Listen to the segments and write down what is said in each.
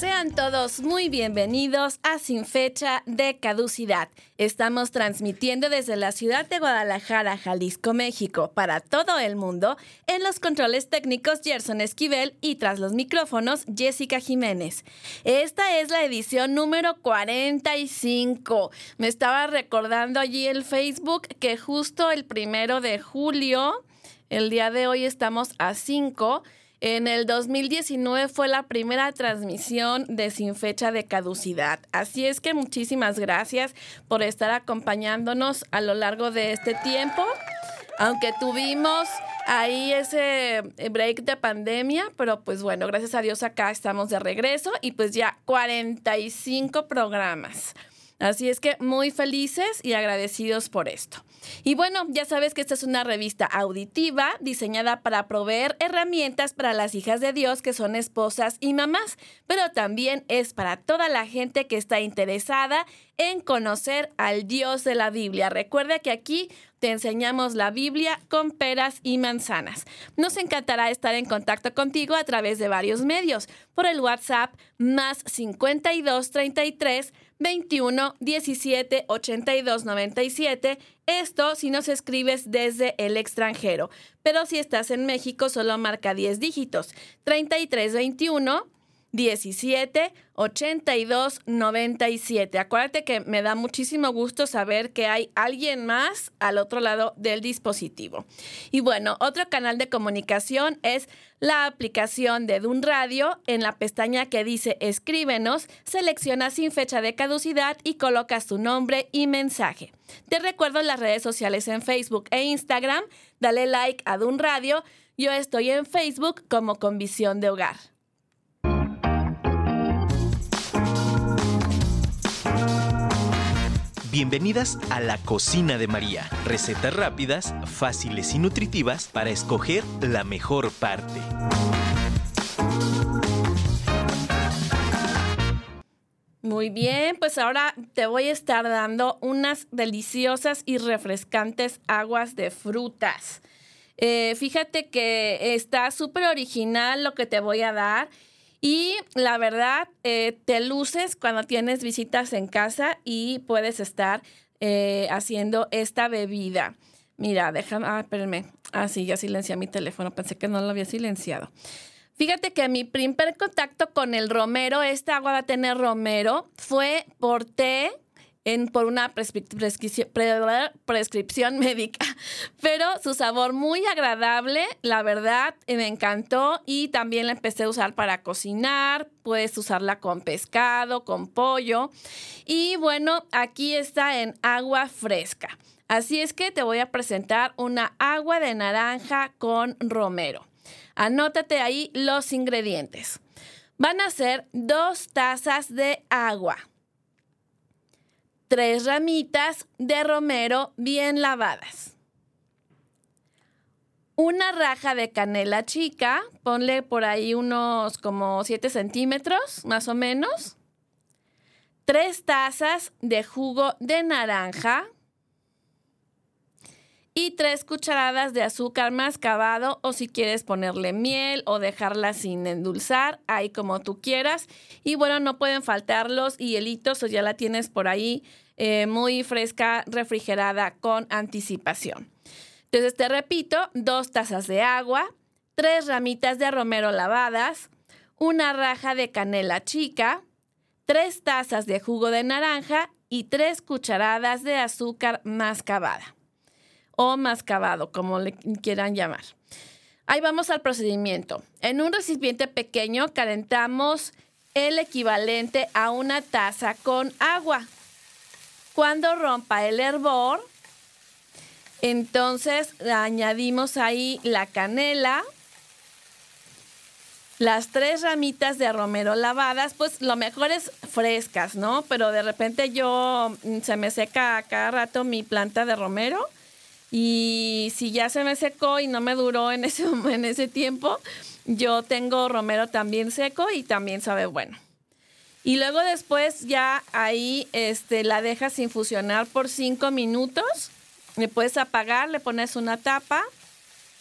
Sean todos muy bienvenidos a Sin Fecha de Caducidad. Estamos transmitiendo desde la ciudad de Guadalajara, Jalisco, México, para todo el mundo, en los controles técnicos Gerson Esquivel y tras los micrófonos Jessica Jiménez. Esta es la edición número 45. Me estaba recordando allí el Facebook que justo el primero de julio, el día de hoy estamos a 5 en el 2019 fue la primera transmisión de Sin Fecha de Caducidad. Así es que muchísimas gracias por estar acompañándonos a lo largo de este tiempo. Aunque tuvimos ahí ese break de pandemia, pero pues bueno, gracias a Dios acá estamos de regreso y pues ya 45 programas. Así es que muy felices y agradecidos por esto. Y bueno, ya sabes que esta es una revista auditiva diseñada para proveer herramientas para las hijas de Dios que son esposas y mamás, pero también es para toda la gente que está interesada en conocer al Dios de la Biblia. Recuerda que aquí te enseñamos la Biblia con peras y manzanas. Nos encantará estar en contacto contigo a través de varios medios, por el WhatsApp más 5233 21 17 82 97. Esto si nos escribes desde el extranjero. Pero si estás en México, solo marca 10 dígitos. 33 21 17 82 97. Acuérdate que me da muchísimo gusto saber que hay alguien más al otro lado del dispositivo. Y bueno, otro canal de comunicación es la aplicación de Dun Radio. En la pestaña que dice Escríbenos, selecciona sin fecha de caducidad y colocas tu nombre y mensaje. Te recuerdo las redes sociales en Facebook e Instagram. Dale like a Dun Radio. Yo estoy en Facebook como con visión de hogar. Bienvenidas a la cocina de María. Recetas rápidas, fáciles y nutritivas para escoger la mejor parte. Muy bien, pues ahora te voy a estar dando unas deliciosas y refrescantes aguas de frutas. Eh, fíjate que está súper original lo que te voy a dar y la verdad, eh, te luces cuando tienes visitas en casa y puedes estar eh, haciendo esta bebida. Mira, déjame, ah, espérenme. Ah, sí, ya silencié mi teléfono, pensé que no lo había silenciado. Fíjate que mi primer contacto con el romero, esta agua va a tener romero, fue por té por una prescripción, médica. Pero su sabor muy agradable, la verdad, eh, me encantó y también la empecé a usar para cocinar. Puedes usarla con pescado, con pollo. Y bueno, aquí está en agua fresca. Así es que te voy a presentar una agua de naranja con romero. Anótate ahí los ingredientes. Van a ser dos tazas de agua tres ramitas de romero bien lavadas. Una raja de canela chica, ponle por ahí unos como 7 centímetros, más o menos. Tres tazas de jugo de naranja y tres cucharadas de azúcar mascabado o si quieres ponerle miel o dejarla sin endulzar, ahí como tú quieras. Y bueno, no pueden faltar los hielitos o ya la tienes por ahí eh, muy fresca, refrigerada con anticipación. Entonces te repito, dos tazas de agua, tres ramitas de romero lavadas, una raja de canela chica, tres tazas de jugo de naranja y tres cucharadas de azúcar mascabada o mascabado, como le quieran llamar. Ahí vamos al procedimiento. En un recipiente pequeño calentamos el equivalente a una taza con agua. Cuando rompa el hervor, entonces añadimos ahí la canela, las tres ramitas de romero lavadas, pues lo mejor es frescas, ¿no? Pero de repente yo mm, se me seca cada rato mi planta de romero y si ya se me secó y no me duró en ese, en ese tiempo, yo tengo romero también seco y también sabe bueno. Y luego después ya ahí este, la dejas infusionar por cinco minutos. Le puedes apagar, le pones una tapa,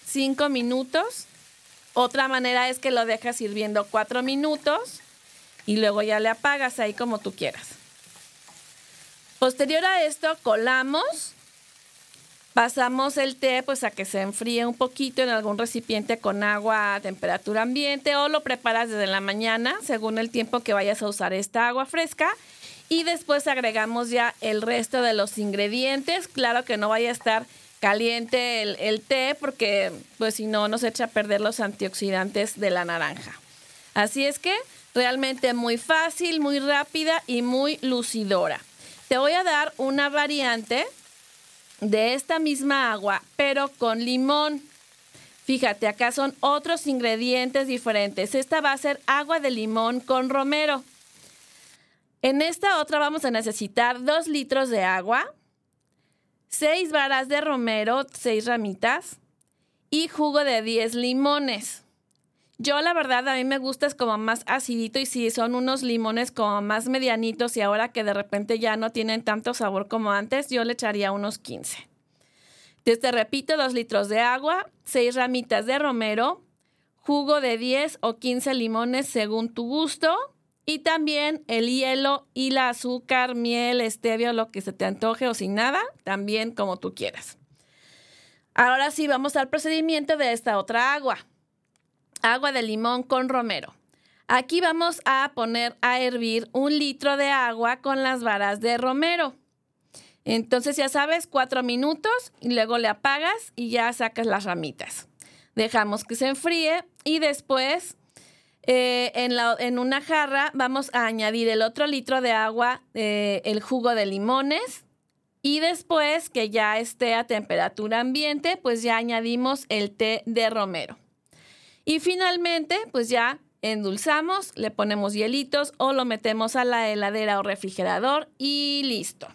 cinco minutos otra manera es que lo dejas hirviendo cuatro minutos y luego ya le apagas ahí como tú quieras. Posterior a esto, colamos, pasamos el té pues a que se enfríe un poquito en algún recipiente con agua a temperatura ambiente o lo preparas desde la mañana según el tiempo que vayas a usar esta agua fresca y después agregamos ya el resto de los ingredientes. Claro que no vaya a estar caliente el, té porque pues si no nos echa a perder los antioxidantes de la naranja. Así es que realmente muy fácil, muy rápida y muy lucidora. Te voy a dar una variante de esta misma agua, pero con limón. Fíjate, acá son otros ingredientes diferentes. Esta va a ser agua de limón con romero. En esta otra vamos a necesitar dos litros de agua, seis varas de romero, seis ramitas y jugo de 10 limones. Yo la verdad a mí me gusta es como más acidito y si son unos limones como más medianitos y ahora que de repente ya no tienen tanto sabor como antes, yo le echaría unos 15. Entonces te repito, dos litros de agua, seis ramitas de romero, jugo de 10 o 15 limones según tu gusto, y también el hielo y la azúcar, miel, stevia, lo que se te antoje o sin nada, también como tú quieras. Ahora sí, vamos al procedimiento de esta otra agua. Agua de limón con romero. Aquí vamos a poner a hervir un litro de agua con las varas de romero. Entonces ya sabes, cuatro minutos y luego le apagas y ya sacas las ramitas. Dejamos que se enfríe y después eh, en, una jarra vamos a añadir el otro litro de agua, eh, el jugo de limones y después que ya esté a temperatura ambiente, pues ya añadimos el té de romero. Y finalmente, pues ya endulzamos, le ponemos hielitos o lo metemos a la heladera o refrigerador y listo.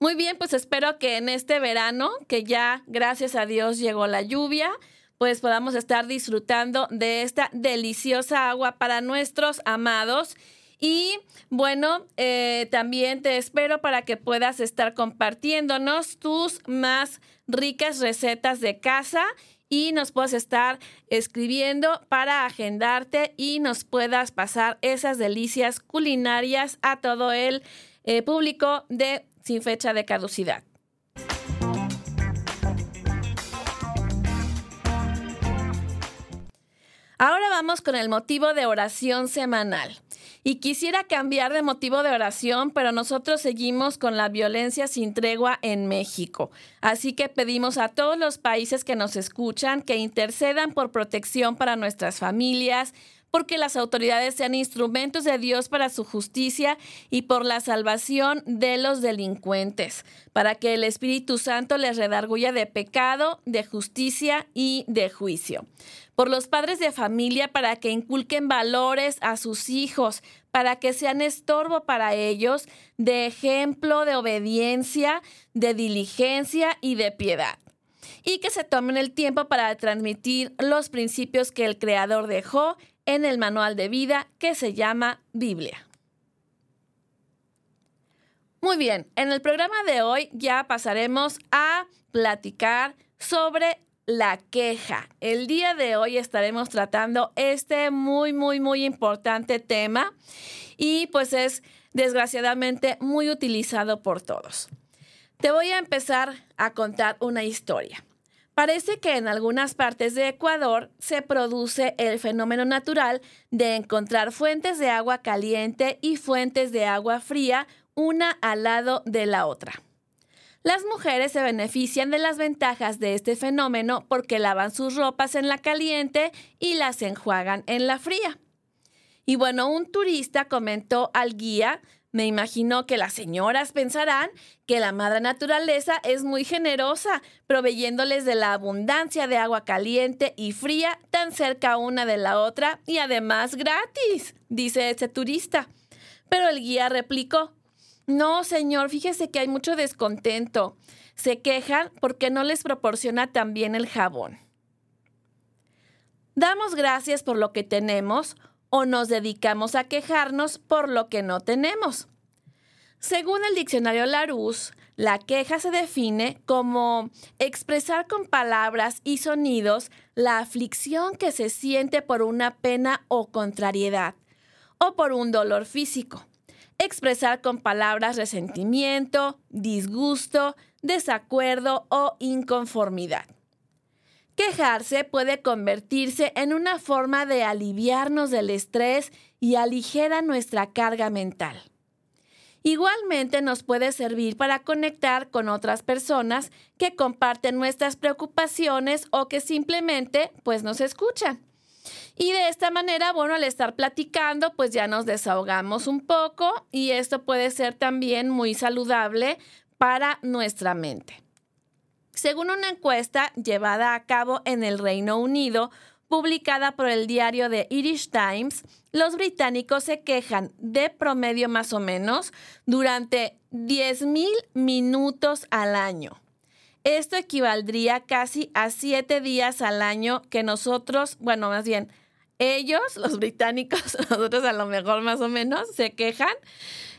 Muy bien, pues espero que en este verano, que ya gracias a Dios llegó la lluvia, pues podamos estar disfrutando de esta deliciosa agua para nuestros amados. Y bueno, eh, también te espero para que puedas estar compartiéndonos tus más ricas recetas de casa y nos puedas estar escribiendo para agendarte y nos puedas pasar esas delicias culinarias a todo el eh, público de Sin Fecha de Caducidad. Ahora vamos con el motivo de oración semanal. Y quisiera cambiar de motivo de oración, pero nosotros seguimos con la violencia sin tregua en México. Así que pedimos a todos los países que nos escuchan que intercedan por protección para nuestras familias, porque las autoridades sean instrumentos de Dios para su justicia y por la salvación de los delincuentes, para que el Espíritu Santo les redarguya de pecado, de justicia y de juicio. Por los padres de familia para que inculquen valores a sus hijos, para que sean estorbo para ellos, de ejemplo de obediencia, de diligencia y de piedad y que se tomen el tiempo para transmitir los principios que el Creador dejó en el manual de vida que se llama Biblia. Muy bien, en el programa de hoy ya pasaremos a platicar sobre la queja. El día de hoy estaremos tratando este muy, muy, muy importante tema y pues es desgraciadamente muy utilizado por todos. Te voy a empezar a contar una historia. Parece que en algunas partes de Ecuador se produce el fenómeno natural de encontrar fuentes de agua caliente y fuentes de agua fría una al lado de la otra. Las mujeres se benefician de las ventajas de este fenómeno porque lavan sus ropas en la caliente y las enjuagan en la fría. Y bueno, un turista comentó al guía me imagino que las señoras pensarán que la madre naturaleza es muy generosa, proveyéndoles de la abundancia de agua caliente y fría tan cerca una de la otra y además gratis, dice ese turista. Pero el guía replicó, no, señor, fíjese que hay mucho descontento. Se quejan porque no les proporciona también el jabón. Damos gracias por lo que tenemos o nos dedicamos a quejarnos por lo que no tenemos. Según el diccionario Larousse, la queja se define como expresar con palabras y sonidos la aflicción que se siente por una pena o contrariedad o por un dolor físico. Expresar con palabras resentimiento, disgusto, desacuerdo o inconformidad. Quejarse puede convertirse en una forma de aliviarnos del estrés y aligera nuestra carga mental. Igualmente nos puede servir para conectar con otras personas que comparten nuestras preocupaciones o que simplemente pues nos escuchan. Y de esta manera, bueno, al estar platicando, pues ya nos desahogamos un poco y esto puede ser también muy saludable para nuestra mente. Según una encuesta llevada a cabo en el Reino Unido, publicada por el diario The Irish Times, los británicos se quejan de promedio más o menos durante 10.000 minutos al año. Esto equivaldría casi a siete días al año que nosotros, bueno, más bien, ellos, los británicos, nosotros a lo mejor más o menos, se quejan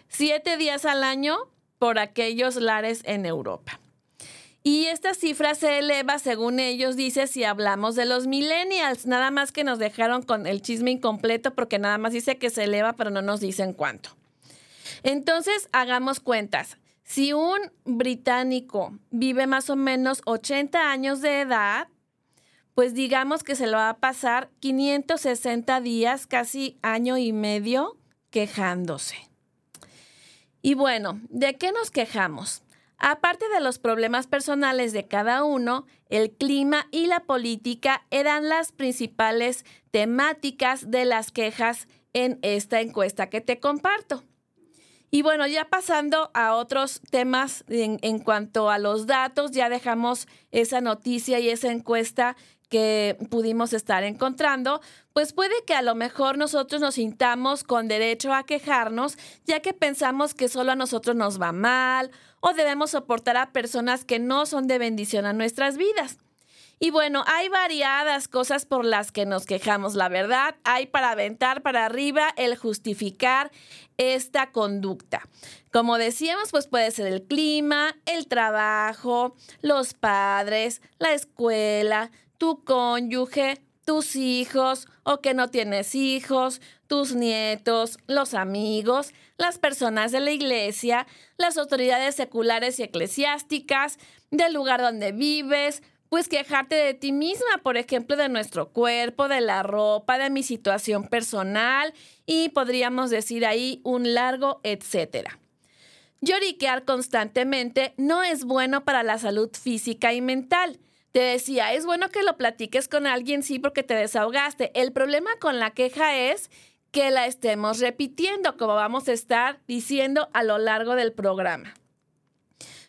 siete días al año por aquellos lares en Europa. Y esta cifra se eleva, según ellos, dice, si hablamos de los millennials. Nada más que nos dejaron con el chisme incompleto porque nada más dice que se eleva, pero no nos dicen cuánto. Entonces, hagamos cuentas. Si un británico vive más o menos 80 años de edad, pues digamos que se lo va a pasar 560 días, casi año y medio, quejándose. Y bueno, ¿de qué nos quejamos? Aparte de los problemas personales de cada uno, el clima y la política eran las principales temáticas de las quejas en esta encuesta que te comparto. Y bueno, ya pasando a otros temas en, cuanto a los datos, ya dejamos esa noticia y esa encuesta que pudimos estar encontrando, pues puede que a lo mejor nosotros nos sintamos con derecho a quejarnos, ya que pensamos que solo a nosotros nos va mal o debemos soportar a personas que no son de bendición a nuestras vidas. Y bueno, hay variadas cosas por las que nos quejamos, la verdad. Hay para aventar para arriba el justificar esta conducta. Como decíamos, pues puede ser el clima, el trabajo, los padres, la escuela, tu cónyuge, tus hijos o que no tienes hijos, tus nietos, los amigos, las personas de la iglesia, las autoridades seculares y eclesiásticas, del lugar donde vives, pues quejarte de ti misma, por ejemplo, de nuestro cuerpo, de la ropa, de mi situación personal y podríamos decir ahí un largo etcétera. Lloriquear constantemente no es bueno para la salud física y mental. Te decía, es bueno que lo platiques con alguien, sí, porque te desahogaste. El problema con la queja es que la estemos repitiendo, como vamos a estar diciendo a lo largo del programa.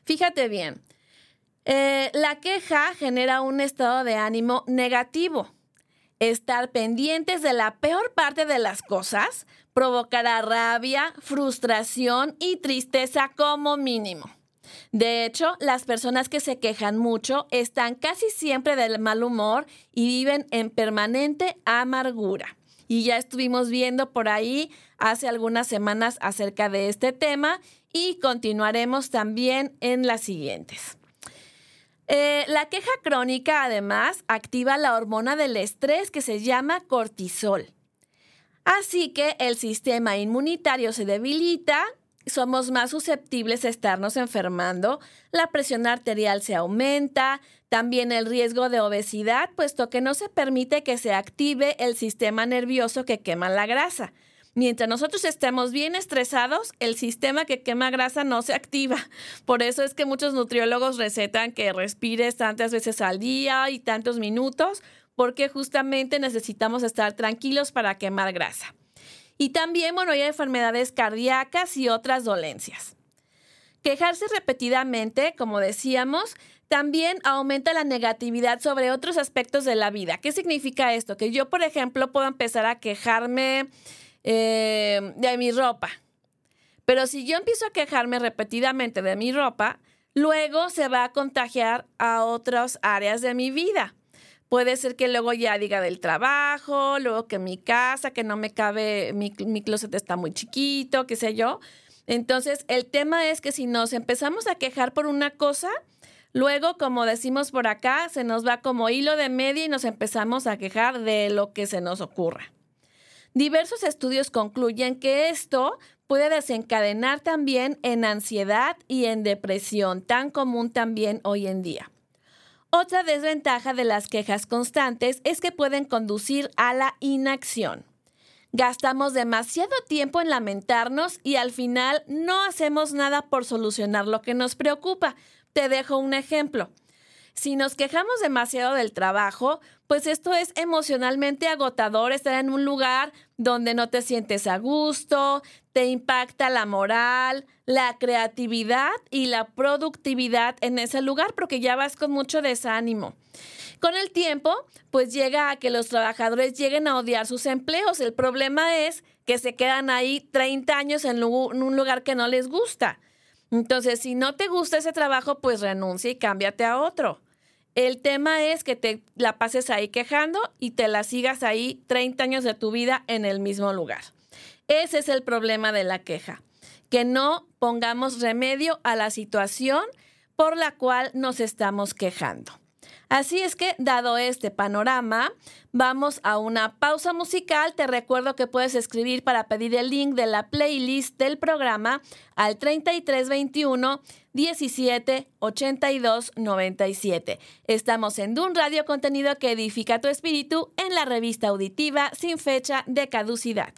Fíjate bien, eh, la queja genera un estado de ánimo negativo. Estar pendientes de la peor parte de las cosas provocará rabia, frustración y tristeza como mínimo. De hecho, las personas que se quejan mucho están casi siempre del mal humor y viven en permanente amargura. Y ya estuvimos viendo por ahí hace algunas semanas acerca de este tema y continuaremos también en las siguientes. Eh, la queja crónica además activa la hormona del estrés que se llama cortisol. Así que el sistema inmunitario se debilita, somos más susceptibles a estarnos enfermando, la presión arterial se aumenta, también el riesgo de obesidad, puesto que no se permite que se active el sistema nervioso que quema la grasa. Mientras nosotros estemos bien estresados, el sistema que quema grasa no se activa. Por eso es que muchos nutriólogos recetan que respires tantas veces al día y tantos minutos, porque justamente necesitamos estar tranquilos para quemar grasa. Y también, bueno, hay enfermedades cardíacas y otras dolencias. Quejarse repetidamente, como decíamos, también aumenta la negatividad sobre otros aspectos de la vida. ¿Qué significa esto? Que yo, por ejemplo, puedo empezar a quejarme eh, de mi ropa. Pero si yo empiezo a quejarme repetidamente de mi ropa, luego se va a contagiar a otras áreas de mi vida. Puede ser que luego ya diga del trabajo, luego que mi casa, que no me cabe, mi, mi closet está muy chiquito, qué sé yo. Entonces, el tema es que si nos empezamos a quejar por una cosa, luego, como decimos por acá, se nos va como hilo de media y nos empezamos a quejar de lo que se nos ocurra. Diversos estudios concluyen que esto puede desencadenar también en ansiedad y en depresión, tan común también hoy en día. Otra desventaja de las quejas constantes es que pueden conducir a la inacción. Gastamos demasiado tiempo en lamentarnos y al final no hacemos nada por solucionar lo que nos preocupa. Te dejo un ejemplo. Si nos quejamos demasiado del trabajo, pues esto es emocionalmente agotador estar en un lugar donde no te sientes a gusto, te impacta la moral, la creatividad y la productividad en ese lugar porque ya vas con mucho desánimo. Con el tiempo, pues llega a que los trabajadores lleguen a odiar sus empleos. El problema es que se quedan ahí 30 años en, un lugar que no les gusta. Entonces, si no te gusta ese trabajo, pues renuncia y cámbiate a otro. El tema es que te la pases ahí quejando y te la sigas ahí 30 años de tu vida en el mismo lugar. Ese es el problema de la queja, que no pongamos remedio a la situación por la cual nos estamos quejando. Así es que, dado este panorama, vamos a una pausa musical. Te recuerdo que puedes escribir para pedir el link de la playlist del programa al 3321 17 82 97. Estamos en Dun Radio Contenido que edifica tu espíritu en la revista auditiva sin fecha de caducidad.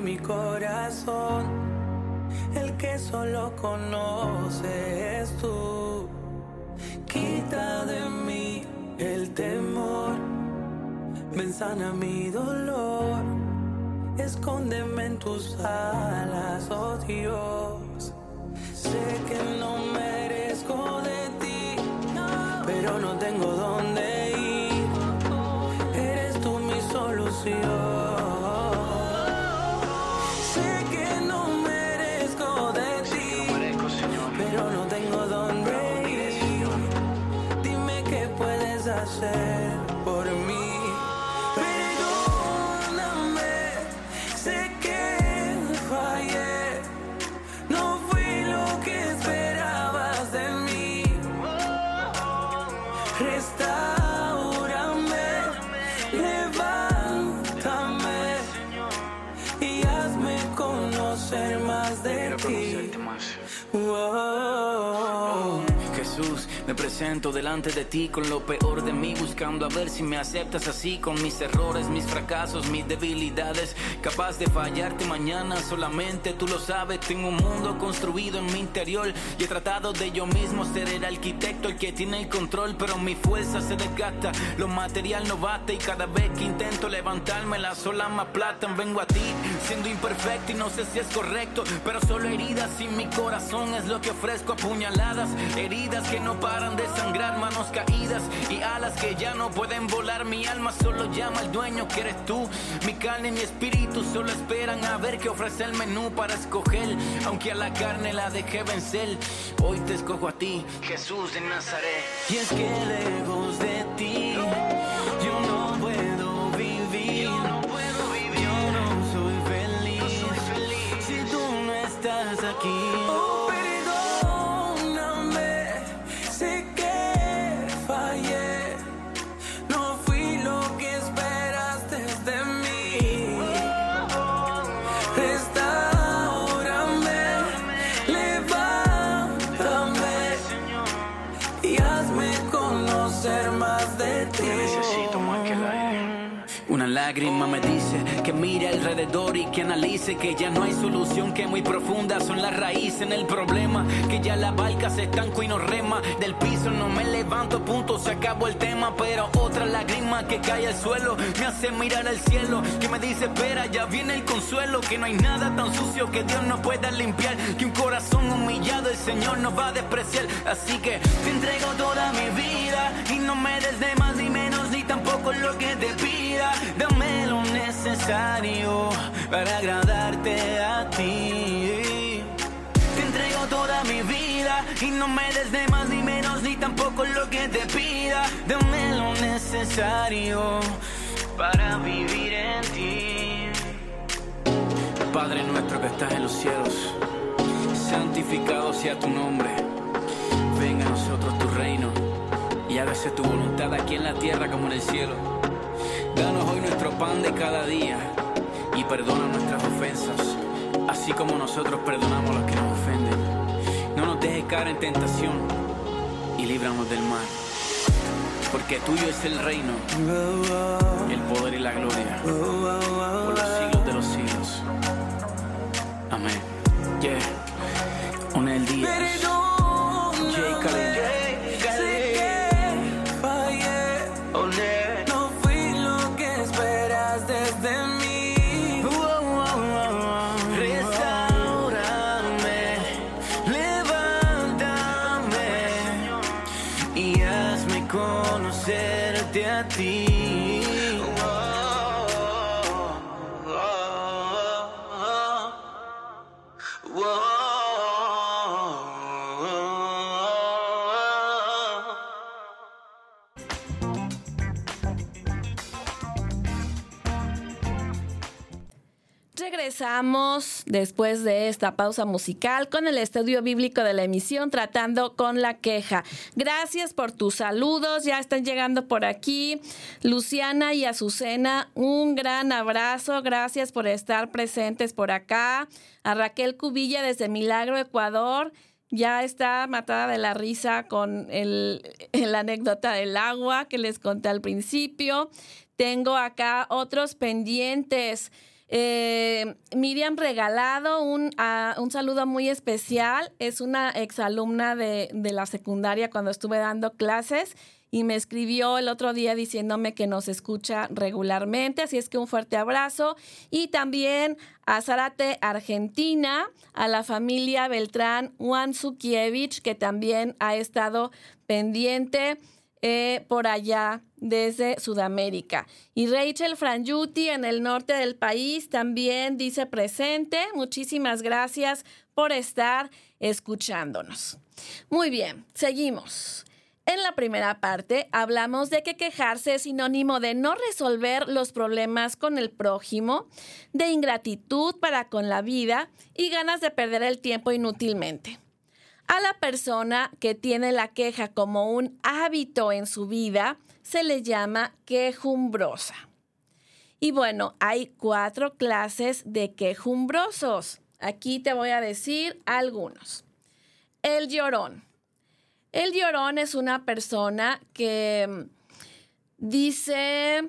Mi corazón, el que solo conoces tú. Quita de mí el temor, ven sana mi dolor, escóndeme en tus alas, oh Dios. Presento delante de ti con lo peor de mí, buscando a ver si me aceptas así, con mis errores, mis fracasos, mis debilidades, capaz de fallarte mañana, solamente tú lo sabes, tengo un mundo construido en mi interior y he tratado de yo mismo ser el arquitecto, el que tiene el control, pero mi fuerza se desgasta, lo material no bate y cada vez que intento levantarme las olas me aplatan, vengo a ti siendo imperfecto y no sé si es correcto, pero solo heridas y mi corazón es lo que ofrezco, apuñaladas, heridas que no paran de sangrar, manos caídas y alas que ya no pueden volar. Mi alma solo llama al dueño que eres tú. Mi carne y mi espíritu solo esperan a ver qué ofrece el menú para escoger. Aunque a la carne la dejé vencer, hoy te escojo a ti, Jesús de Nazaret. Y es que lejos de ti, yo no puedo vivir. Yo no puedo vivir. Yo no soy feliz. No soy feliz. Si tú no estás aquí. Alrededor y que analice que ya no hay solución, que muy profunda son las raíces en el problema, que ya la barca se estanco y no rema, del piso no me levanto, punto, se acabó el tema, pero otra lágrima que cae al suelo me hace mirar al cielo, que me dice espera, ya viene el consuelo, que no hay nada tan sucio que Dios no pueda limpiar, que un corazón humillado el Señor no va a despreciar, así que te entrego toda mi vida y no me des de más ni menos ni tampoco lo que te pida. Dame lo necesario para agradarte a ti. Te entrego toda mi vida y no me des de más ni menos ni tampoco lo que te pida. Dame lo necesario para vivir en ti. Padre nuestro que estás en los cielos, santificado sea tu nombre. Venga a nosotros tu reino y hágase tu voluntad aquí en la tierra como en el cielo. Danos hoy nuestro pan de cada día y perdona nuestras ofensas, así como nosotros perdonamos a los que nos ofenden. No nos dejes caer en tentación y líbranos del mal. Porque tuyo es el reino, el poder y la gloria, por los siglos de los siglos. Amén. Yeah. Una el día. Después de esta pausa musical con el estudio bíblico de la emisión tratando con la queja. Gracias por tus saludos, ya están llegando por aquí. Luciana y Azucena, un gran abrazo, gracias por estar presentes por acá. A Raquel Cubilla desde Milagro, Ecuador. Ya está matada de la risa con el, la anécdota del agua que les conté al principio. Tengo acá otros pendientes. Eh, Miriam Regalado, un, ah, un saludo muy especial. Es una exalumna de, de la secundaria cuando estuve dando clases y me escribió el otro día diciéndome que nos escucha regularmente, así es que un fuerte abrazo. Y también a Zárate, Argentina, a la familia Beltrán Wansukiewicz, que también ha estado pendiente eh, por allá desde Sudamérica. Y Rachel Frangiuti en el norte del país también dice presente. Muchísimas gracias por estar escuchándonos. Muy bien, seguimos. En la primera parte hablamos de que quejarse es sinónimo de no resolver los problemas con el prójimo, de ingratitud para con la vida y ganas de perder el tiempo inútilmente. A la persona que tiene la queja como un hábito en su vida se le llama quejumbrosa. Y bueno, hay cuatro clases de quejumbrosos. Aquí te voy a decir algunos. El llorón. El llorón es una persona que mm, dice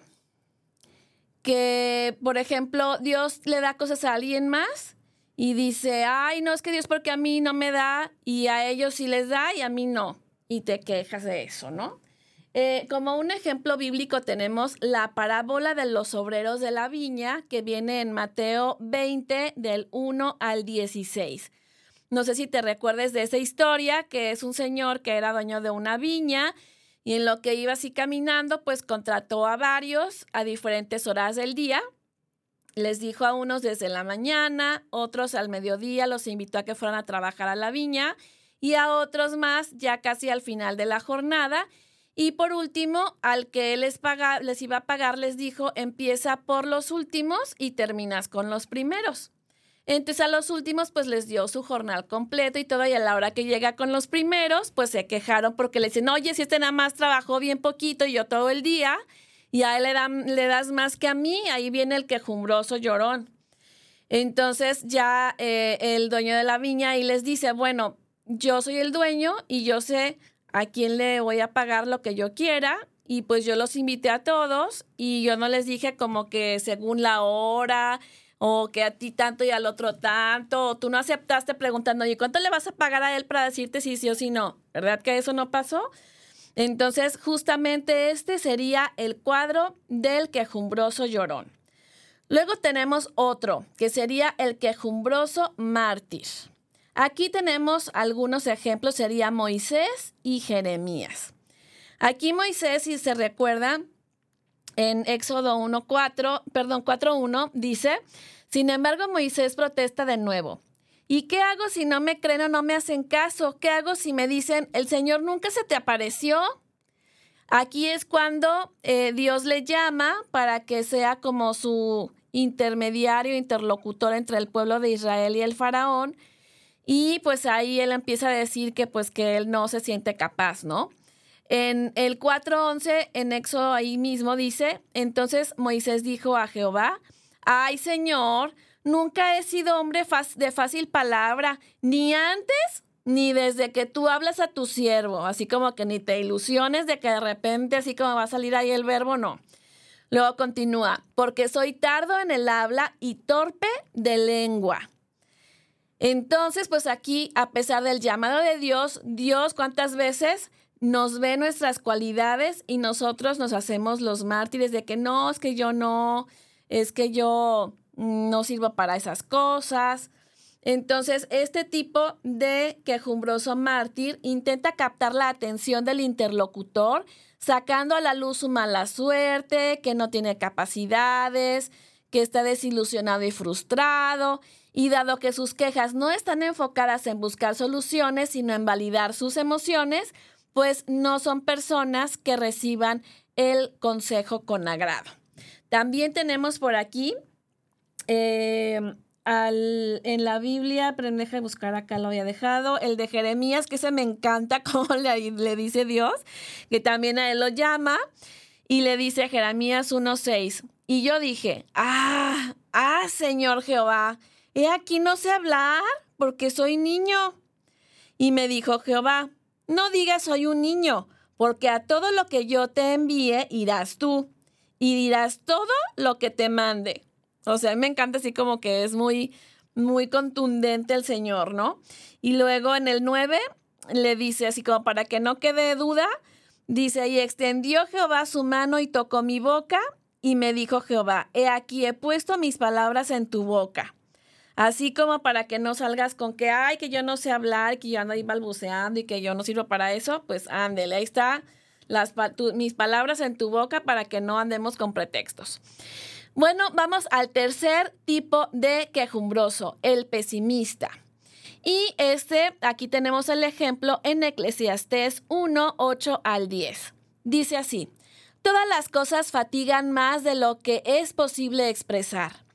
que, por ejemplo, Dios le da cosas a alguien más y dice, ay, no es que Dios porque a mí no me da y a ellos sí les da y a mí no. Y te quejas de eso, ¿no? Eh, como un ejemplo bíblico tenemos la parábola de los obreros de la viña que viene en Mateo 20 del 1 al 16. No sé si te recuerdes de esa historia, que es un señor que era dueño de una viña y en lo que iba así caminando, pues contrató a varios a diferentes horas del día. Les dijo a unos desde la mañana, otros al mediodía, los invitó a que fueran a trabajar a la viña y a otros más ya casi al final de la jornada. Y por último, al que les, les iba a pagar, les dijo, empieza por los últimos y terminas con los primeros. Entonces a los últimos pues les dio su jornal completo y todo y a la hora que llega con los primeros pues se quejaron porque le dicen, oye, si este nada más trabajó bien poquito y yo todo el día y a él le, das más que a mí, ahí viene el quejumbroso llorón. Entonces ya eh, el dueño de la viña ahí les dice, bueno, yo soy el dueño y yo sé a quién le voy a pagar lo que yo quiera y pues yo los invité a todos y yo no les dije como que según la hora o que a ti tanto y al otro tanto, tú no aceptaste preguntando, ¿y cuánto le vas a pagar a él para decirte si sí o si no? ¿Verdad que eso no pasó? Entonces, justamente este sería el cuadro del quejumbroso llorón. Luego tenemos otro, que sería el quejumbroso mártir. Aquí tenemos algunos ejemplos, sería Moisés y Jeremías. Aquí Moisés, si se recuerda, en Éxodo 1.4, perdón, 4.1, dice, sin embargo Moisés protesta de nuevo. ¿Y qué hago si no me creen o no me hacen caso? ¿Qué hago si me dicen, el Señor nunca se te apareció? Aquí es cuando eh, Dios le llama para que sea como su intermediario, interlocutor entre el pueblo de Israel y el faraón. Y pues ahí él empieza a decir que pues que él no se siente capaz, ¿no? En el 4.11, en Éxodo ahí mismo dice, entonces Moisés dijo a Jehová, ay Señor, nunca he sido hombre de fácil palabra, ni antes ni desde que tú hablas a tu siervo, así como que ni te ilusiones de que de repente así como va a salir ahí el verbo, no. Luego continúa, porque soy tardo en el habla y torpe de lengua. Entonces, pues aquí, a pesar del llamado de Dios, Dios cuántas veces nos ve nuestras cualidades y nosotros nos hacemos los mártires de que no, es que yo no, es que yo no sirvo para esas cosas. Entonces, este tipo de quejumbroso mártir intenta captar la atención del interlocutor, sacando a la luz su mala suerte, que no tiene capacidades, que está desilusionado y frustrado, y dado que sus quejas no están enfocadas en buscar soluciones, sino en validar sus emociones, pues no son personas que reciban el consejo con agrado. También tenemos por aquí eh, en la Biblia, pero deja buscar acá, lo había dejado, el de Jeremías, que se me encanta como le, le dice Dios, que también a él lo llama, y le dice Jeremías 1.6. Y yo dije, ah, ah, Señor Jehová, he aquí no sé hablar porque soy niño. Y me dijo Jehová, no digas soy un niño, porque a todo lo que yo te envíe irás tú, y dirás todo lo que te mande. O sea, me encanta así como que es muy, muy contundente el Señor, ¿no? Y luego en el 9 le dice así como para que no quede duda, dice, y extendió Jehová su mano y tocó mi boca, y me dijo Jehová, he aquí he puesto mis palabras en tu boca. Así como para que no salgas con que, ay, que yo no sé hablar, que yo ando ahí balbuceando y que yo no sirvo para eso, pues ándele, ahí está mis palabras en tu boca para que no andemos con pretextos. Bueno, vamos al tercer tipo de quejumbroso, el pesimista. Y este, aquí tenemos el ejemplo en Eclesiastés 1, 8 al 10. Dice así, todas las cosas fatigan más de lo que es posible expresar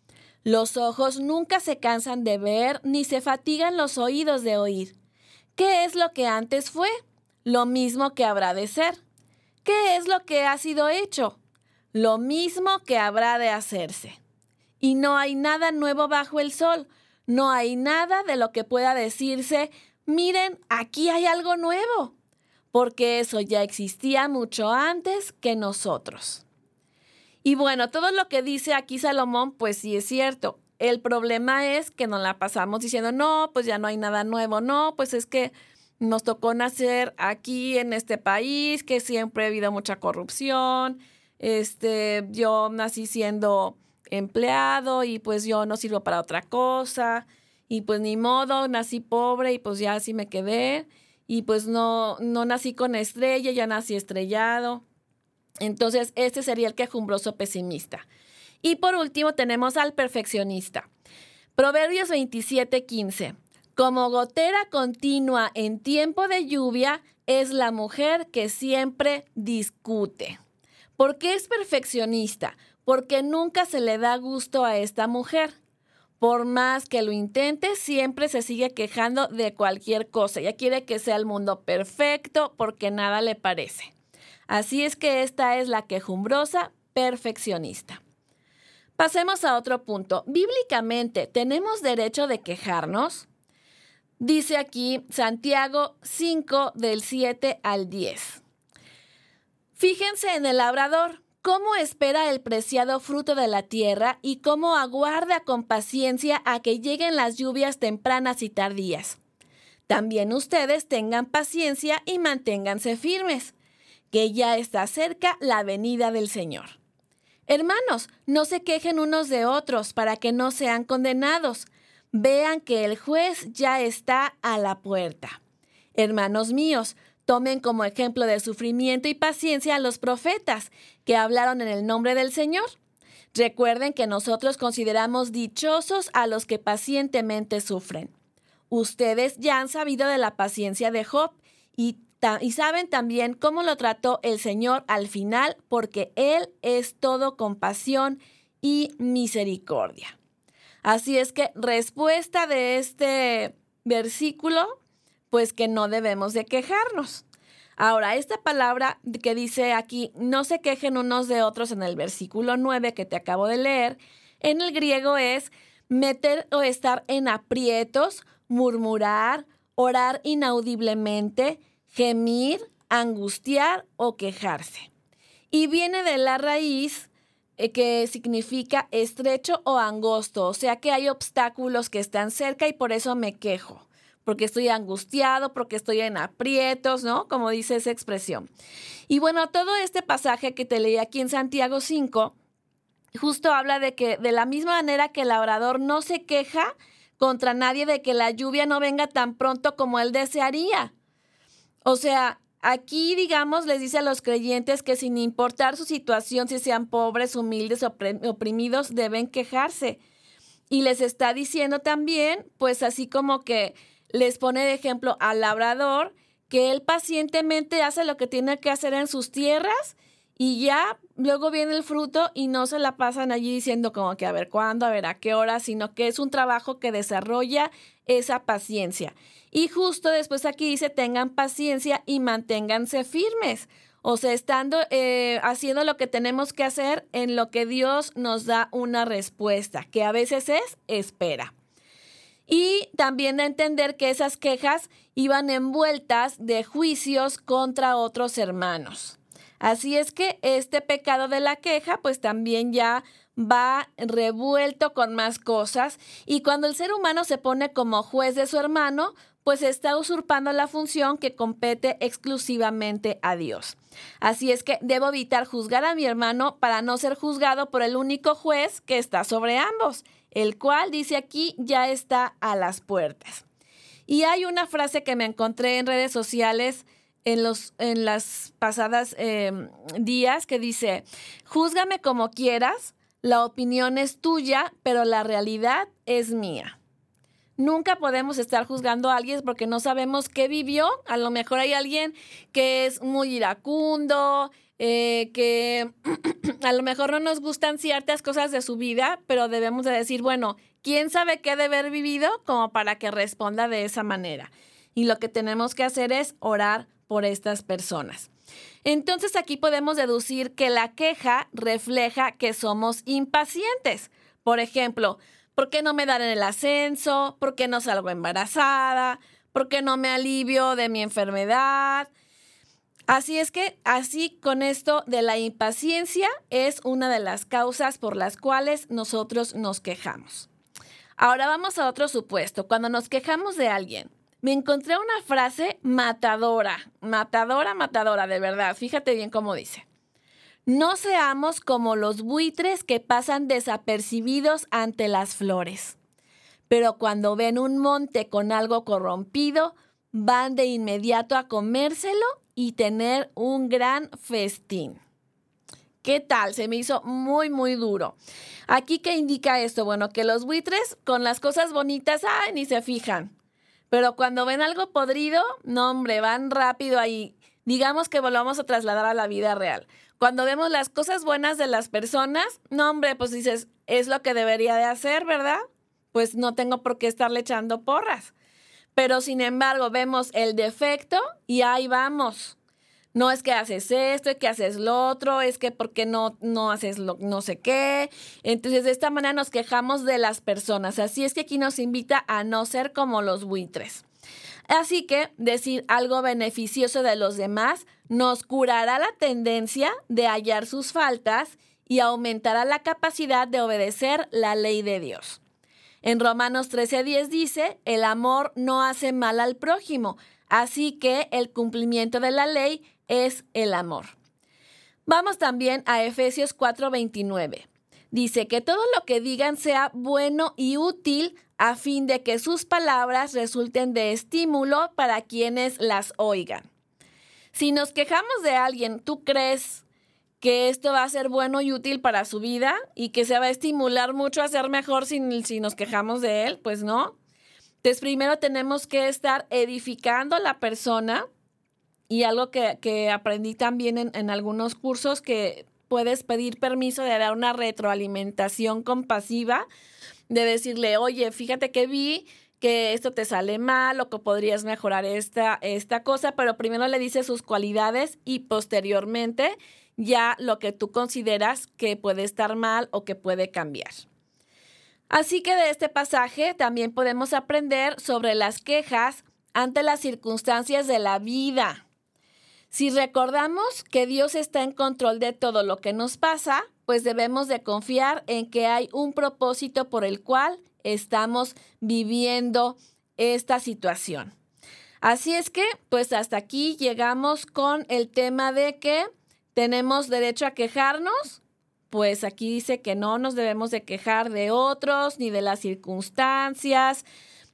los ojos nunca se cansan de ver ni se fatigan los oídos de oír. ¿Qué es lo que antes fue? Lo mismo que habrá de ser. ¿Qué es lo que ha sido hecho? Lo mismo que habrá de hacerse. Y no hay nada nuevo bajo el sol. No hay nada de lo que pueda decirse, miren, aquí hay algo nuevo. Porque eso ya existía mucho antes que nosotros. Y bueno, todo lo que dice aquí Salomón, pues sí es cierto. El problema es que nos la pasamos diciendo, no, pues ya no hay nada nuevo, no, pues es que nos tocó nacer aquí en este país, que siempre ha habido mucha corrupción, este, yo nací siendo empleado y pues yo no sirvo para otra cosa y pues ni modo, nací pobre y pues ya así me quedé y pues no, no nací con estrella, ya nací estrellado. Entonces, este sería el quejumbroso pesimista. Y por último, tenemos al perfeccionista. Proverbios 27, 15. Como gotera continua en tiempo de lluvia es la mujer que siempre discute. ¿Por qué es perfeccionista? Porque nunca se le da gusto a esta mujer. Por más que lo intente, siempre se sigue quejando de cualquier cosa. Ella quiere que sea el mundo perfecto porque nada le parece. Así es que esta es la quejumbrosa perfeccionista. Pasemos a otro punto. Bíblicamente, ¿tenemos derecho de quejarnos? Dice aquí Santiago 5 del 7 al 10. Fíjense en el labrador, cómo espera el preciado fruto de la tierra y cómo aguarda con paciencia a que lleguen las lluvias tempranas y tardías. También ustedes tengan paciencia y manténganse firmes, que ya está cerca la venida del Señor. Hermanos, no se quejen unos de otros para que no sean condenados. Vean que el juez ya está a la puerta. Hermanos míos, tomen como ejemplo de sufrimiento y paciencia a los profetas que hablaron en el nombre del Señor. Recuerden que nosotros consideramos dichosos a los que pacientemente sufren. Ustedes ya han sabido de la paciencia de Job y, saben también cómo lo trató el Señor al final, porque Él es todo compasión y misericordia. Así es que respuesta de este versículo, pues que no debemos de quejarnos. Ahora, esta palabra que dice aquí, no se quejen unos de otros en el versículo 9 que te acabo de leer, en el griego es meter o estar en aprietos murmurar, orar inaudiblemente, gemir, angustiar o quejarse. Y viene de la raíz eh, que significa estrecho o angosto, o sea que hay obstáculos que están cerca y por eso me quejo, porque estoy angustiado, porque estoy en aprietos, ¿no? Como dice esa expresión. Y bueno, todo este pasaje que te leí aquí en Santiago 5, justo habla de que de la misma manera que el orador no se queja, contra nadie de que la lluvia no venga tan pronto como él desearía. O sea, aquí, digamos, les dice a los creyentes que sin importar su situación, si sean pobres, humildes, oprimidos, deben quejarse. Y les está diciendo también, pues así como que les pone de ejemplo al labrador, que él pacientemente hace lo que tiene que hacer en sus tierras y ya luego viene el fruto y no se la pasan allí diciendo como que a ver cuándo, a ver a qué hora, sino que es un trabajo que desarrolla esa paciencia. Y justo después aquí dice tengan paciencia y manténganse firmes. O sea, estando eh, haciendo lo que tenemos que hacer en lo que Dios nos da una respuesta, que a veces es espera. Y también de entender que esas quejas iban envueltas de juicios contra otros hermanos. Así es que este pecado de la queja pues también ya va revuelto con más cosas y cuando el ser humano se pone como juez de su hermano, pues está usurpando la función que compete exclusivamente a Dios. Así es que debo evitar juzgar a mi hermano para no ser juzgado por el único juez que está sobre ambos, el cual dice aquí ya está a las puertas. Y hay una frase que me encontré en redes sociales en, los, en las pasadas em, días que dice, júzgame como quieras, la opinión es tuya, pero la realidad es mía. Nunca podemos estar juzgando a alguien porque no sabemos qué vivió. A lo mejor hay alguien que es muy iracundo, eh, que a lo mejor no nos gustan ciertas cosas de su vida, pero debemos de decir, bueno, ¿quién sabe qué debe haber vivido como para que responda de esa manera? Y lo que tenemos que hacer es orar por estas personas. Entonces aquí podemos deducir que la queja refleja que somos impacientes. Por ejemplo, ¿por qué no me dan el ascenso? ¿Por qué no salgo embarazada? ¿Por qué no me alivio de mi enfermedad? Así es que, así con esto de la impaciencia es una de las causas por las cuales nosotros nos quejamos. Ahora vamos a otro supuesto. Cuando nos quejamos de alguien, me encontré una frase matadora, matadora, matadora, de verdad. Fíjate bien cómo dice. No seamos como los buitres que pasan desapercibidos ante las flores, pero cuando ven un monte con algo corrompido, van de inmediato a comérselo y tener un gran festín. ¿Qué tal? Se me hizo muy, muy duro. Aquí, ¿qué indica esto? Bueno, que los buitres con las cosas bonitas, ay, ni se fijan. Pero cuando ven algo podrido, no, hombre, van rápido ahí. Digamos que volvamos a trasladar a la vida real. Cuando vemos las cosas buenas de las personas, no, hombre, pues dices, es lo que debería de hacer, ¿verdad? Pues no tengo por qué estarle echando porras. Pero sin embargo, vemos el defecto y ahí vamos no es que haces esto, es que haces lo otro, es que porque no, no haces lo, no sé qué. Entonces, de esta manera nos quejamos de las personas. Así es que aquí nos invita a no ser como los buitres. Así que decir algo beneficioso de los demás nos curará la tendencia de hallar sus faltas y aumentará la capacidad de obedecer la ley de Dios. En Romanos 13:10 dice, el amor no hace mal al prójimo, así que el cumplimiento de la ley es el amor. Vamos también a Efesios 4:29. Dice que todo lo que digan sea bueno y útil a fin de que sus palabras resulten de estímulo para quienes las oigan. Si nos quejamos de alguien, ¿tú crees que esto va a ser bueno y útil para su vida y que se va a estimular mucho a ser mejor si, si nos quejamos de él? Pues no. Entonces primero tenemos que estar edificando a la persona y algo que, aprendí también en, en algunos cursos que puedes pedir permiso de dar una retroalimentación compasiva, de decirle, oye, fíjate que vi que esto te sale mal o que podrías mejorar esta, esta cosa, pero primero le dices sus cualidades y posteriormente ya lo que tú consideras que puede estar mal o que puede cambiar. Así que de este pasaje también podemos aprender sobre las quejas ante las circunstancias de la vida. Si recordamos que Dios está en control de todo lo que nos pasa, pues debemos de confiar en que hay un propósito por el cual estamos viviendo esta situación. Así es que, pues hasta aquí llegamos con el tema de que tenemos derecho a quejarnos. Pues aquí dice que no nos debemos de quejar de otros, ni de las circunstancias,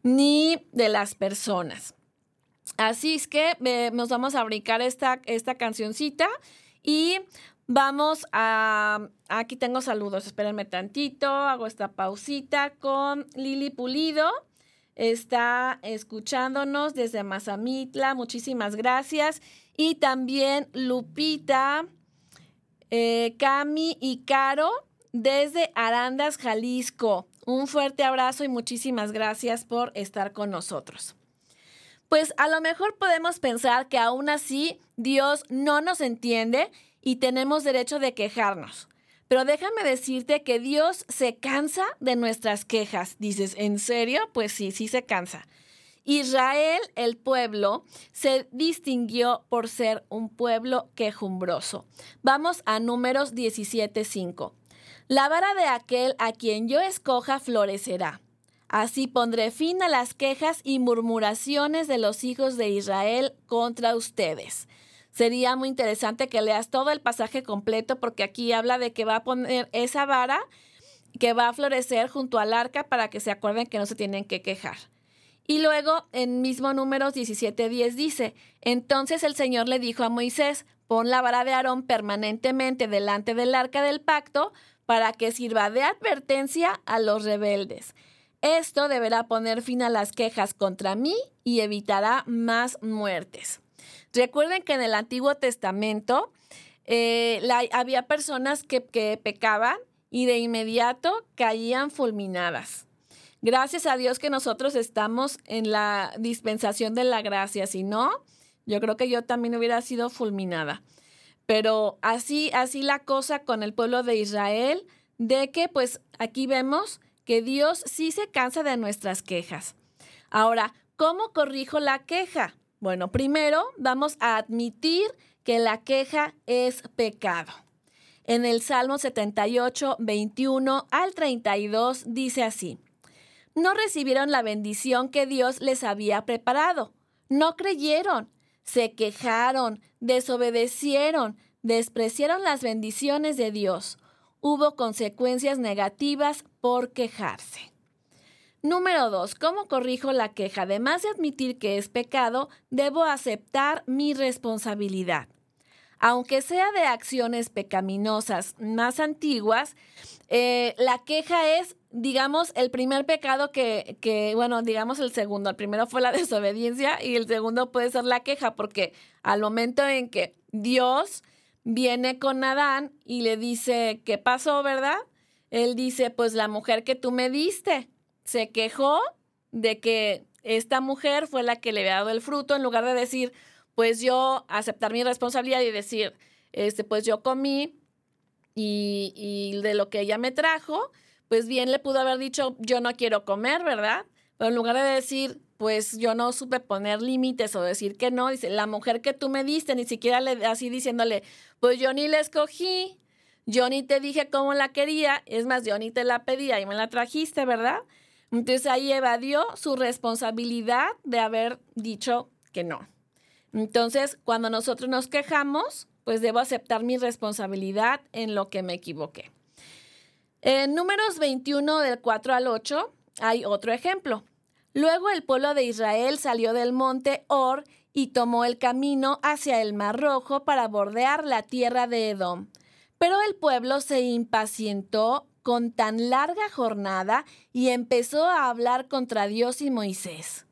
ni de las personas. Así es que eh, nos vamos a brincar esta, esta cancioncita y vamos a... Aquí tengo saludos, espérenme tantito, hago esta pausita con Lili Pulido. Está escuchándonos desde Mazamitla, muchísimas gracias. Y también Lupita, eh, Cami y Caro desde Arandas, Jalisco. Un fuerte abrazo y muchísimas gracias por estar con nosotros pues a lo mejor podemos pensar que aún así Dios no nos entiende y tenemos derecho de quejarnos. Pero déjame decirte que Dios se cansa de nuestras quejas. Dices, ¿en serio? Pues sí, sí se cansa. Israel, el pueblo, se distinguió por ser un pueblo quejumbroso. Vamos a números 17.5. La vara de aquel a quien yo escoja florecerá Así pondré fin a las quejas y murmuraciones de los hijos de Israel contra ustedes. Sería muy interesante que leas todo el pasaje completo porque aquí habla de que va a poner esa vara que va a florecer junto al arca para que se acuerden que no se tienen que quejar. Y luego en mismo números 17:10 dice, entonces el Señor le dijo a Moisés, pon la vara de Aarón permanentemente delante del arca del pacto para que sirva de advertencia a los rebeldes. Esto deberá poner fin a las quejas contra mí y evitará más muertes. Recuerden que en el Antiguo Testamento eh, había personas que, que pecaban y de inmediato caían fulminadas. Gracias a Dios que nosotros estamos en la dispensación de la gracia, si no, yo creo que yo también hubiera sido fulminada. Pero así, así la cosa con el pueblo de Israel, de que pues aquí vemos que Dios sí se cansa de nuestras quejas. Ahora, ¿cómo corrijo la queja? Bueno, primero vamos a admitir que la queja es pecado. En el Salmo 78, 21 al 32 dice así, no recibieron la bendición que Dios les había preparado, no creyeron, se quejaron, desobedecieron, despreciaron las bendiciones de Dios hubo consecuencias negativas por quejarse. Número dos, ¿cómo corrijo la queja? Además de admitir que es pecado, debo aceptar mi responsabilidad. Aunque sea de acciones pecaminosas más antiguas, eh, la queja es, digamos, el primer pecado que, que, bueno, digamos el segundo. El primero fue la desobediencia y el segundo puede ser la queja, porque al momento en que Dios viene con Adán y le dice, ¿qué pasó, verdad? Él dice, pues la mujer que tú me diste se quejó de que esta mujer fue la que le había dado el fruto, en lugar de decir, pues yo aceptar mi responsabilidad y decir, este, pues yo comí y, y de lo que ella me trajo, pues bien le pudo haber dicho, yo no quiero comer, ¿verdad? Pero en lugar de decir, pues yo no supe poner límites o decir que no, dice, la mujer que tú me diste, ni siquiera le, así diciéndole, pues yo ni la escogí, yo ni te dije cómo la quería, es más, yo ni te la pedía y me la trajiste, ¿verdad? Entonces ahí evadió su responsabilidad de haber dicho que no. Entonces, cuando nosotros nos quejamos, pues debo aceptar mi responsabilidad en lo que me equivoqué. En números 21 del 4 al 8 hay otro ejemplo. Luego el pueblo de Israel salió del monte Or y tomó el camino hacia el Mar Rojo para bordear la tierra de Edom. Pero el pueblo se impacientó con tan larga jornada y empezó a hablar contra Dios y Moisés.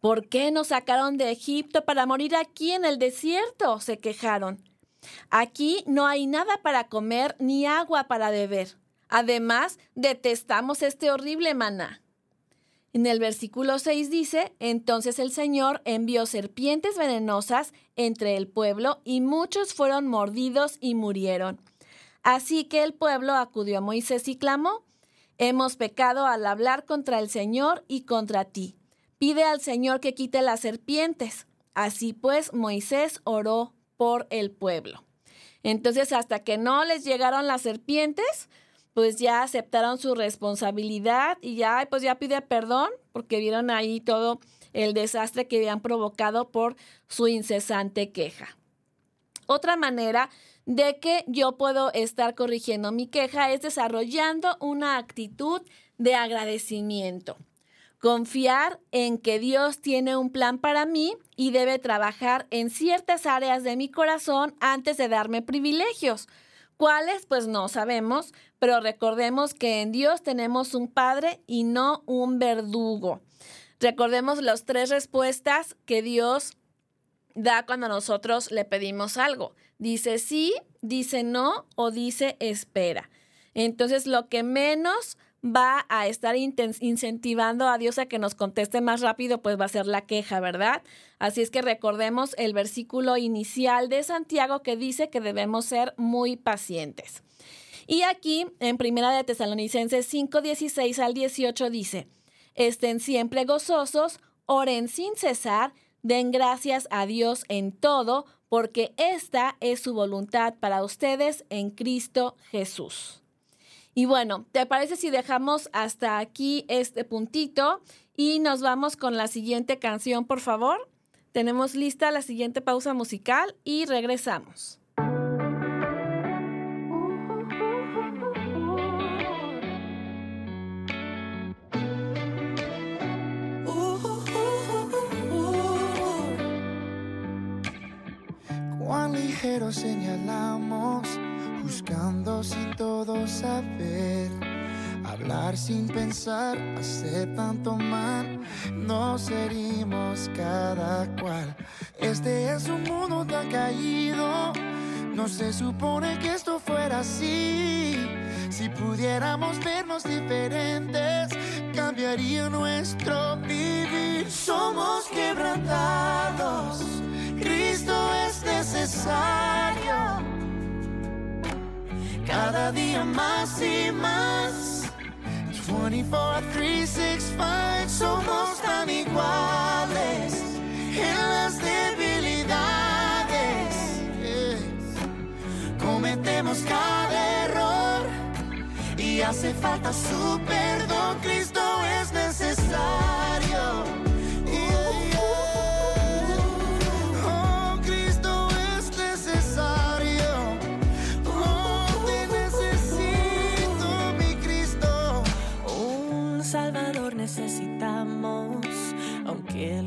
¿Por qué nos sacaron de Egipto para morir aquí en el desierto? se quejaron. Aquí no hay nada para comer ni agua para beber. Además, detestamos este horrible maná. En el versículo 6 dice, entonces el Señor envió serpientes venenosas entre el pueblo y muchos fueron mordidos y murieron. Así que el pueblo acudió a Moisés y clamó, hemos pecado al hablar contra el Señor y contra ti. Pide al Señor que quite las serpientes. Así pues, Moisés oró por el pueblo. Entonces, hasta que no les llegaron las serpientes, pues ya aceptaron su responsabilidad y ya, pues ya pide perdón porque vieron ahí todo el desastre que habían provocado por su incesante queja. Otra manera de que yo puedo estar corrigiendo mi queja es desarrollando una actitud de agradecimiento. Confiar en que Dios tiene un plan para mí y debe trabajar en ciertas áreas de mi corazón antes de darme privilegios. ¿Cuáles? Pues no sabemos, pero recordemos que en Dios tenemos un Padre y no un verdugo. Recordemos las tres respuestas que Dios da cuando nosotros le pedimos algo. Dice sí, dice no o dice espera. Entonces, lo que menos va a estar incentivando a Dios a que nos conteste más rápido, pues va a ser la queja, ¿verdad? Así es que recordemos el versículo inicial de Santiago que dice que debemos ser muy pacientes. Y aquí en Primera de Tesalonicenses 5, 16 al 18 dice, estén siempre gozosos, oren sin cesar, den gracias a Dios en todo, porque esta es su voluntad para ustedes en Cristo Jesús. Y bueno, ¿te parece si dejamos hasta aquí este puntito y nos vamos con la siguiente canción, por favor? Tenemos lista la siguiente pausa musical y regresamos. Cuán ligero señalamos buscando sin todo saber. Hablar sin pensar, hacer tanto mal, nos herimos cada cual. Este es un mundo tan caído, no se supone que esto fuera así. Si pudiéramos vernos diferentes, cambiaría nuestro vivir. Somos quebrantados, Cristo es necesario cada día más y más. 24, 365 somos tan iguales en las debilidades. Cometemos cada error y hace falta su perdón. Cristo es necesario.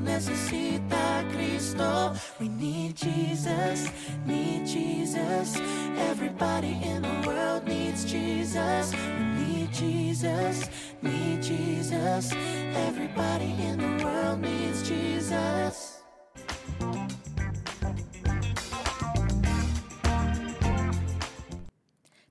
Necesita Cristo. We need Jesus, need Jesus. Everybody in the world needs Jesus. We need Jesus, need Jesus. Everybody in the world needs Jesus.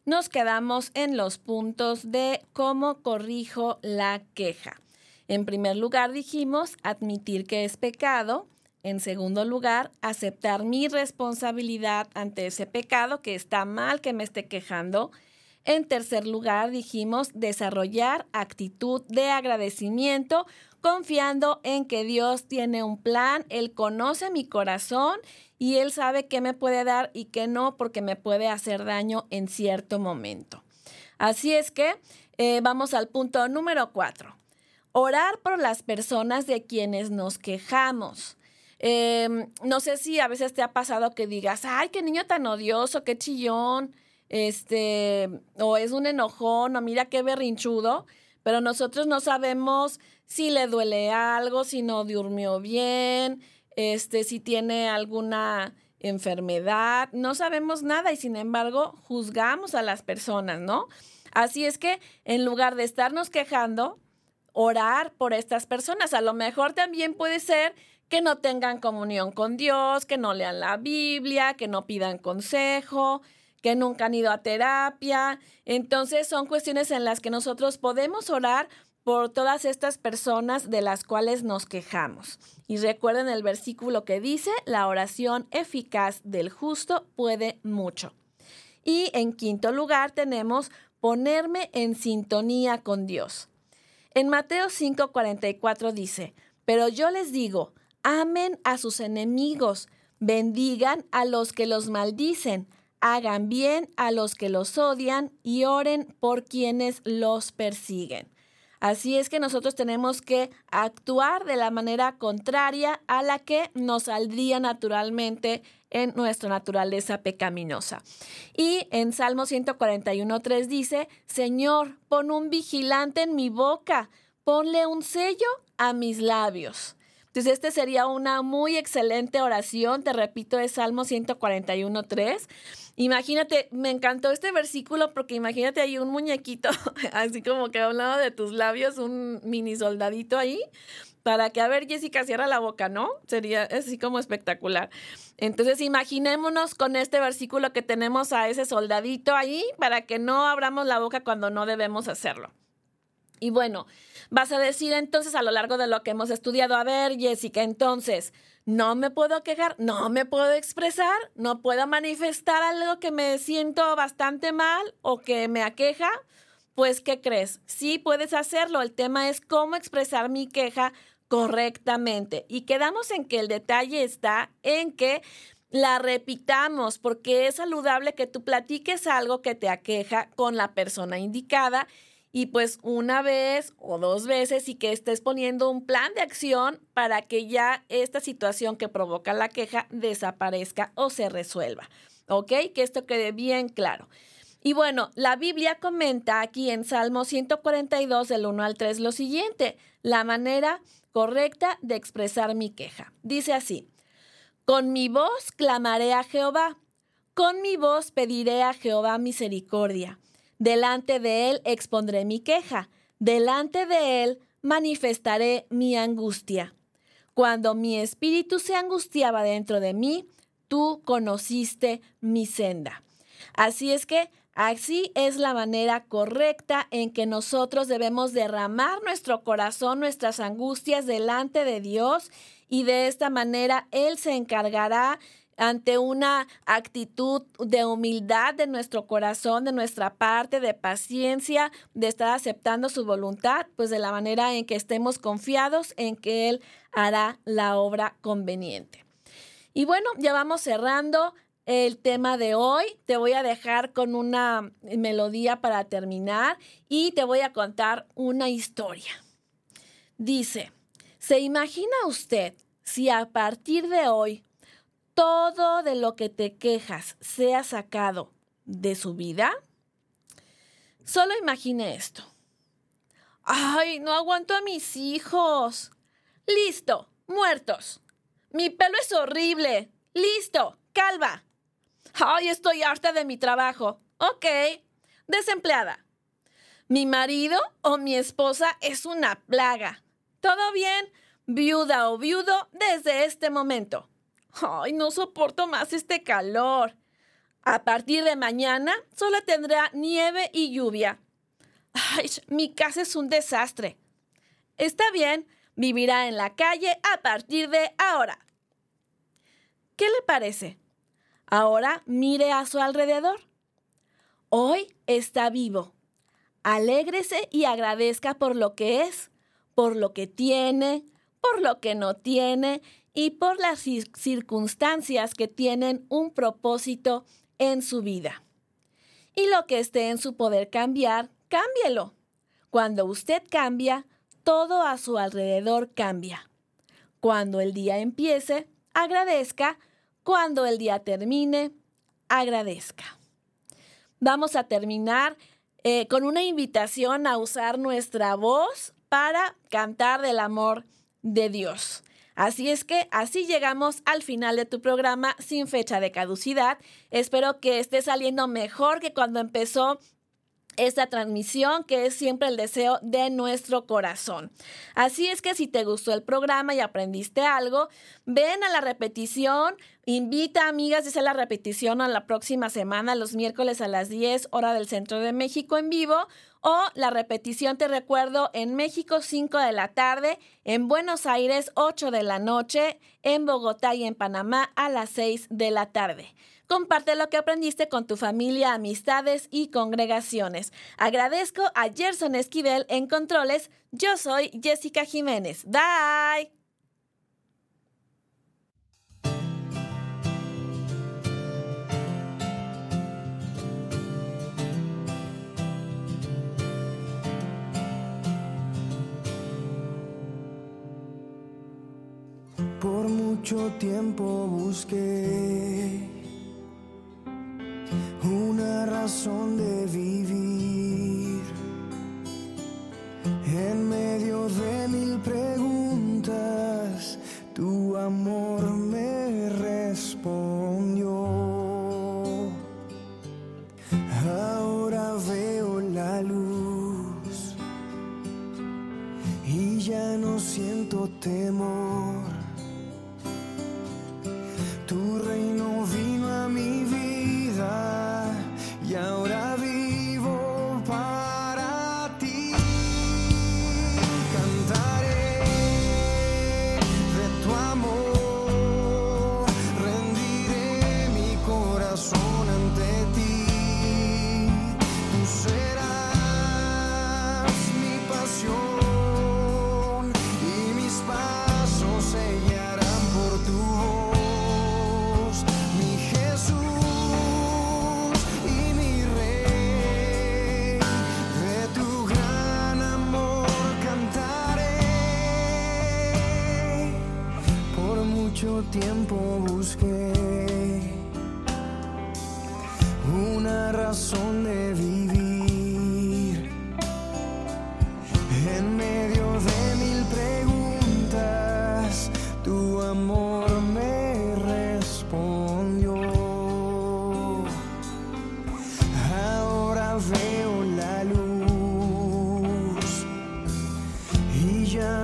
Nos quedamos en los puntos de cómo corrijo la queja. En primer lugar dijimos admitir que es pecado. En segundo lugar, aceptar mi responsabilidad ante ese pecado, que está mal que me esté quejando. En tercer lugar, dijimos desarrollar actitud de agradecimiento, confiando en que Dios tiene un plan, Él conoce mi corazón y Él sabe qué me puede dar y qué no, porque me puede hacer daño en cierto momento. Así es que eh, vamos al punto número cuatro. Orar por las personas de quienes nos quejamos. Eh, no sé si a veces te ha pasado que digas, ay, qué niño tan odioso, qué chillón, este, o es un enojón, o mira qué berrinchudo, pero nosotros no sabemos si le duele algo, si no durmió bien, este, si tiene alguna enfermedad, no sabemos nada y sin embargo juzgamos a las personas, ¿no? Así es que en lugar de estarnos quejando, orar por estas personas. A lo mejor también puede ser que no tengan comunión con Dios, que no lean la Biblia, que no pidan consejo, que nunca han ido a terapia. Entonces son cuestiones en las que nosotros podemos orar por todas estas personas de las cuales nos quejamos. Y recuerden el versículo que dice, la oración eficaz del justo puede mucho. Y en quinto lugar tenemos ponerme en sintonía con Dios. En Mateo 5:44 dice, pero yo les digo, amen a sus enemigos, bendigan a los que los maldicen, hagan bien a los que los odian y oren por quienes los persiguen. Así es que nosotros tenemos que actuar de la manera contraria a la que nos saldría naturalmente en nuestra naturaleza pecaminosa. Y en Salmo 141.3 dice, Señor, pon un vigilante en mi boca, ponle un sello a mis labios. Entonces, este sería una muy excelente oración. Te repito, es Salmo 141.3. Imagínate, me encantó este versículo porque imagínate ahí un muñequito, así como que a un lado de tus labios, un mini soldadito ahí, para que, a ver, Jessica, cierra la boca, ¿no? Sería así como espectacular. Entonces, imaginémonos con este versículo que tenemos a ese soldadito ahí para que no abramos la boca cuando no debemos hacerlo. Y bueno, vas a decir entonces a lo largo de lo que hemos estudiado, a ver, Jessica, entonces, no me puedo quejar, no me puedo expresar, no puedo manifestar algo que me siento bastante mal o que me aqueja. Pues, ¿qué crees? Sí puedes hacerlo. El tema es cómo expresar mi queja correctamente. Y quedamos en que el detalle está en que la repitamos porque es saludable que tú platiques algo que te aqueja con la persona indicada y pues una vez o dos veces y que estés poniendo un plan de acción para que ya esta situación que provoca la queja desaparezca o se resuelva. ¿Ok? Que esto quede bien claro. Y bueno, la Biblia comenta aquí en Salmo 142 del 1 al 3 lo siguiente, la manera correcta de expresar mi queja. Dice así, con mi voz clamaré a Jehová, con mi voz pediré a Jehová misericordia. Delante de él expondré mi queja, delante de él manifestaré mi angustia. Cuando mi espíritu se angustiaba dentro de mí, tú conociste mi senda. Así es que así es la manera correcta en que nosotros debemos derramar nuestro corazón, nuestras angustias delante de Dios y de esta manera Él se encargará ante una actitud de humildad de nuestro corazón, de nuestra parte, de paciencia, de estar aceptando su voluntad, pues de la manera en que estemos confiados en que Él hará la obra conveniente. Y bueno, ya vamos cerrando el tema de hoy. Te voy a dejar con una melodía para terminar y te voy a contar una historia. Dice, ¿se imagina usted si a partir de hoy todo de lo que te quejas sea sacado de su vida? Solo imagine esto. Ay, no aguanto a mis hijos. Listo, muertos. Mi pelo es horrible. Listo, calva. Ay, estoy harta de mi trabajo. Ok, desempleada. Mi marido o mi esposa es una plaga. ¿Todo bien? Viuda o viudo desde este momento. Ay, no soporto más este calor. A partir de mañana solo tendrá nieve y lluvia. Ay, mi casa es un desastre. Está bien, vivirá en la calle a partir de ahora. ¿Qué le parece? Ahora mire a su alrededor. Hoy está vivo. Alégrese y agradezca por lo que es, por lo que tiene, por lo que no tiene y por las circunstancias que tienen un propósito en su vida. Y lo que esté en su poder cambiar, cámbielo. Cuando usted cambia, todo a su alrededor cambia. Cuando el día empiece, agradezca. Cuando el día termine, agradezca. Vamos a terminar eh, con una invitación a usar nuestra voz para cantar del amor de Dios. Así es que así llegamos al final de tu programa sin fecha de caducidad. Espero que esté saliendo mejor que cuando empezó esta transmisión que es siempre el deseo de nuestro corazón. Así es que si te gustó el programa y aprendiste algo, ven a la repetición, invita amigas, dice la repetición a la próxima semana, los miércoles a las 10 hora del centro de México en vivo o la repetición, te recuerdo, en México 5 de la tarde, en Buenos Aires 8 de la noche, en Bogotá y en Panamá a las 6 de la tarde. Comparte lo que aprendiste con tu familia, amistades y congregaciones. Agradezco a Gerson Esquivel en Controles. Yo soy Jessica Jiménez. Bye. Mucho tiempo busqué una razón de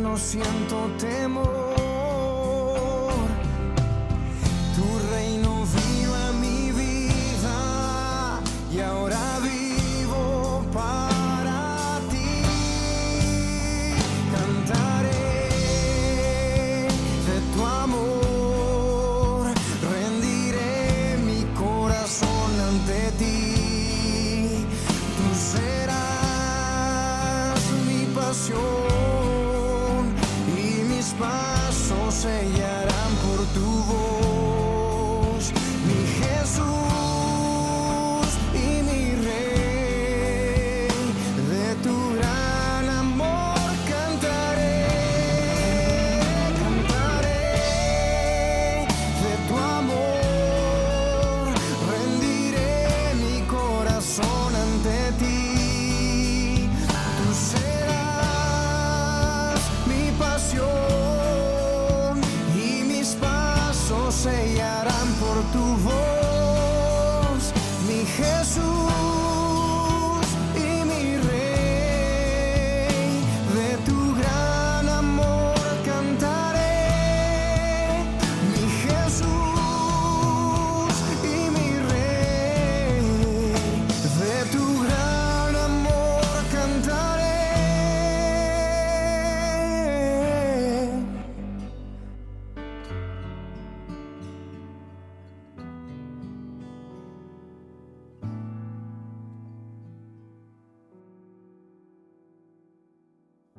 no siento temor.